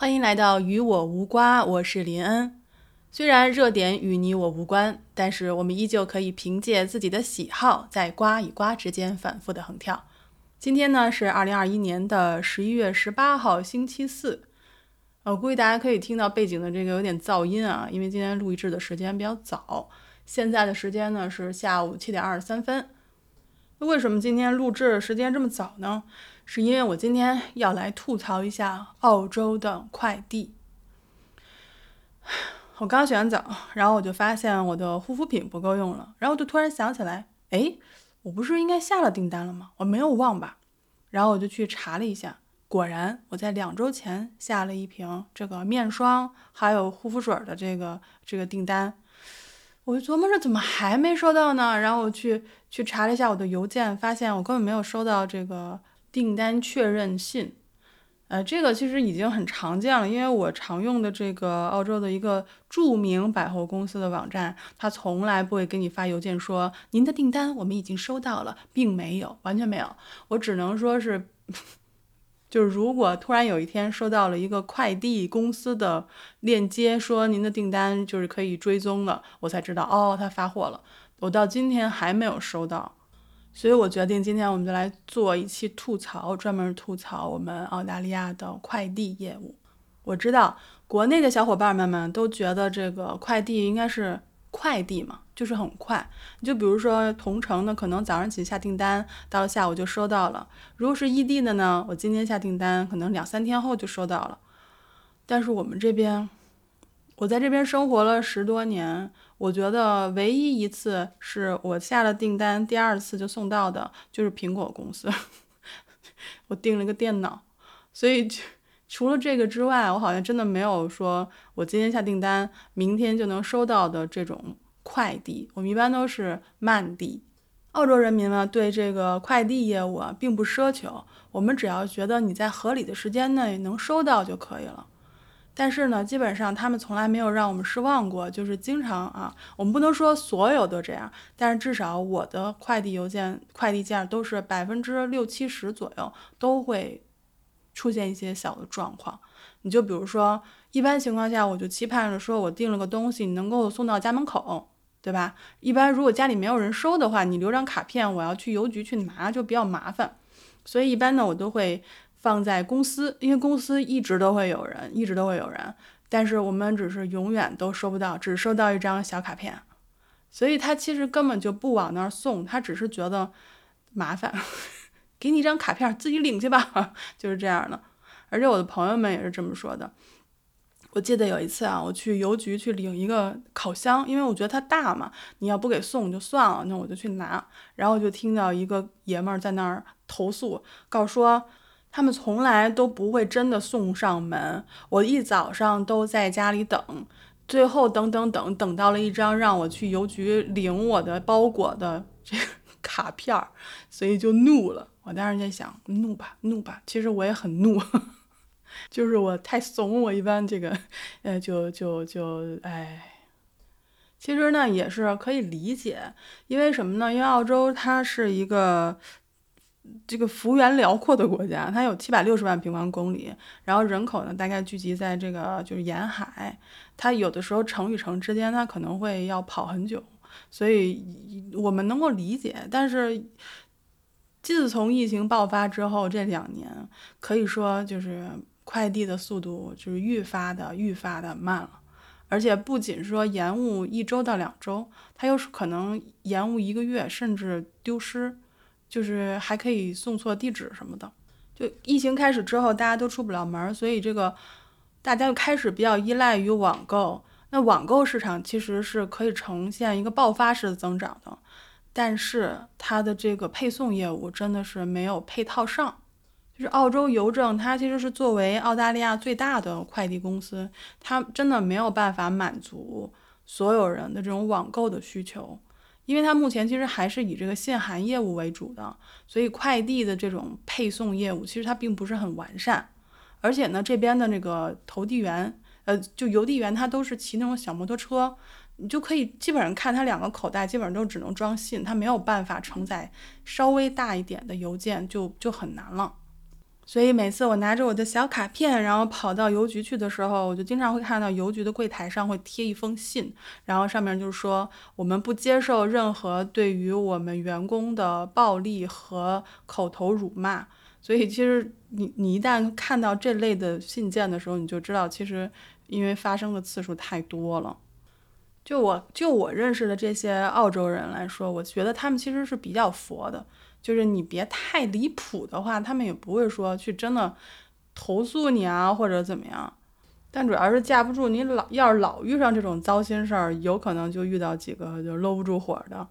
欢迎来到与我无瓜，我是林恩。虽然热点与你我无关，但是我们依旧可以凭借自己的喜好，在瓜与瓜之间反复的横跳。今天呢是二零二一年的十一月十八号，星期四。我估计大家可以听到背景的这个有点噪音啊，因为今天录制的时间比较早，现在的时间呢是下午七点二十三分。那为什么今天录制时间这么早呢？是因为我今天要来吐槽一下澳洲的快递。我刚洗完澡，然后我就发现我的护肤品不够用了，然后我就突然想起来，哎，我不是应该下了订单了吗？我没有忘吧？然后我就去查了一下，果然我在两周前下了一瓶这个面霜还有护肤水的这个这个订单。我就琢磨着怎么还没收到呢？然后我去去查了一下我的邮件，发现我根本没有收到这个。订单确认信，呃，这个其实已经很常见了，因为我常用的这个澳洲的一个著名百货公司的网站，它从来不会给你发邮件说您的订单我们已经收到了，并没有，完全没有。我只能说是，就是如果突然有一天收到了一个快递公司的链接，说您的订单就是可以追踪了，我才知道哦，他发货了。我到今天还没有收到。所以我决定今天我们就来做一期吐槽，专门吐槽我们澳大利亚的快递业务。我知道国内的小伙伴们们都觉得这个快递应该是快递嘛，就是很快。你就比如说同城的，可能早上起下订单，到了下午就收到了；如果是异地的呢，我今天下订单，可能两三天后就收到了。但是我们这边，我在这边生活了十多年。我觉得唯一一次是我下了订单，第二次就送到的，就是苹果公司。我订了个电脑，所以除了这个之外，我好像真的没有说我今天下订单，明天就能收到的这种快递。我们一般都是慢递。澳洲人民呢，对这个快递业务啊，并不奢求，我们只要觉得你在合理的时间内能收到就可以了。但是呢，基本上他们从来没有让我们失望过，就是经常啊，我们不能说所有都这样，但是至少我的快递邮件、快递件都是百分之六七十左右都会出现一些小的状况。你就比如说，一般情况下，我就期盼着说我订了个东西，你能够送到家门口，对吧？一般如果家里没有人收的话，你留张卡片，我要去邮局去拿就比较麻烦，所以一般呢，我都会。放在公司，因为公司一直都会有人，一直都会有人，但是我们只是永远都收不到，只收到一张小卡片，所以他其实根本就不往那儿送，他只是觉得麻烦，给你一张卡片，自己领去吧，就是这样的。而且我的朋友们也是这么说的。我记得有一次啊，我去邮局去领一个烤箱，因为我觉得它大嘛，你要不给送就算了，那我就去拿，然后就听到一个爷们儿在那儿投诉，告诉说。他们从来都不会真的送上门，我一早上都在家里等，最后等等等等到了一张让我去邮局领我的包裹的这个卡片儿，所以就怒了。我当时在想，怒吧，怒吧。其实我也很怒，就是我太怂，我一般这个，呃，就就就，哎，其实呢也是可以理解，因为什么呢？因为澳洲它是一个。这个幅员辽阔的国家，它有七百六十万平方公里，然后人口呢大概聚集在这个就是沿海，它有的时候城与城之间它可能会要跑很久，所以我们能够理解。但是自从疫情爆发之后，这两年可以说就是快递的速度就是愈发的愈发的慢了，而且不仅说延误一周到两周，它又是可能延误一个月，甚至丢失。就是还可以送错地址什么的，就疫情开始之后，大家都出不了门，所以这个大家就开始比较依赖于网购。那网购市场其实是可以呈现一个爆发式的增长的，但是它的这个配送业务真的是没有配套上。就是澳洲邮政，它其实是作为澳大利亚最大的快递公司，它真的没有办法满足所有人的这种网购的需求。因为它目前其实还是以这个信函业务为主的，所以快递的这种配送业务其实它并不是很完善。而且呢，这边的那个投递员，呃，就邮递员，他都是骑那种小摩托车，你就可以基本上看他两个口袋，基本上都只能装信，他没有办法承载稍微大一点的邮件，就就很难了。所以每次我拿着我的小卡片，然后跑到邮局去的时候，我就经常会看到邮局的柜台上会贴一封信，然后上面就是说我们不接受任何对于我们员工的暴力和口头辱骂。所以其实你你一旦看到这类的信件的时候，你就知道其实因为发生的次数太多了。就我就我认识的这些澳洲人来说，我觉得他们其实是比较佛的。就是你别太离谱的话，他们也不会说去真的投诉你啊，或者怎么样。但主要是架不住你老要是老遇上这种糟心事儿，有可能就遇到几个就搂不住火的。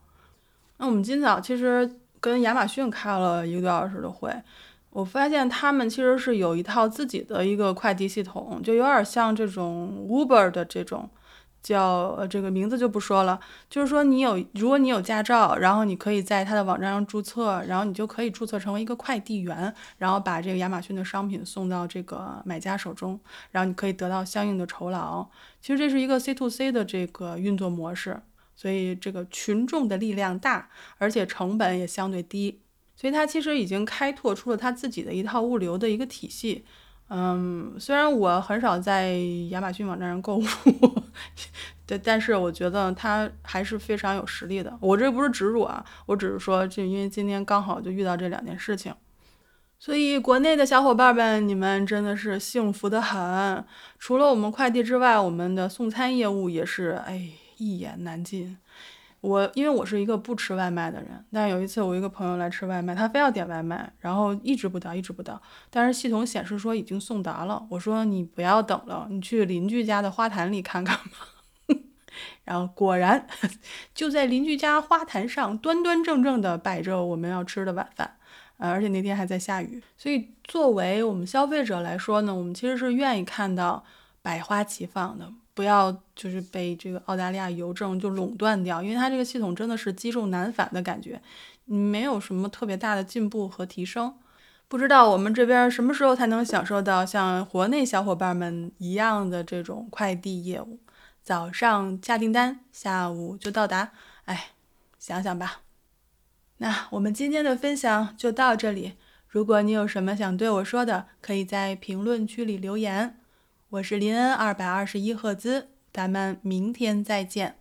那我们今早其实跟亚马逊开了一个多小时的会，我发现他们其实是有一套自己的一个快递系统，就有点像这种 Uber 的这种。叫呃这个名字就不说了，就是说你有，如果你有驾照，然后你可以在他的网站上注册，然后你就可以注册成为一个快递员，然后把这个亚马逊的商品送到这个买家手中，然后你可以得到相应的酬劳。其实这是一个 C to C 的这个运作模式，所以这个群众的力量大，而且成本也相对低，所以它其实已经开拓出了它自己的一套物流的一个体系。嗯，虽然我很少在亚马逊网站上购物，对，但是我觉得他还是非常有实力的。我这不是植入啊，我只是说，就因为今天刚好就遇到这两件事情，所以国内的小伙伴们，你们真的是幸福的很。除了我们快递之外，我们的送餐业务也是，哎，一言难尽。我因为我是一个不吃外卖的人，但是有一次我一个朋友来吃外卖，他非要点外卖，然后一直不到，一直不到，但是系统显示说已经送达了。我说你不要等了，你去邻居家的花坛里看看吧。然后果然就在邻居家花坛上端端正正的摆着我们要吃的晚饭，呃，而且那天还在下雨，所以作为我们消费者来说呢，我们其实是愿意看到百花齐放的。不要就是被这个澳大利亚邮政就垄断掉，因为它这个系统真的是积重难返的感觉，没有什么特别大的进步和提升。不知道我们这边什么时候才能享受到像国内小伙伴们一样的这种快递业务？早上下订单，下午就到达，哎，想想吧。那我们今天的分享就到这里，如果你有什么想对我说的，可以在评论区里留言。我是林恩，二百二十一赫兹，咱们明天再见。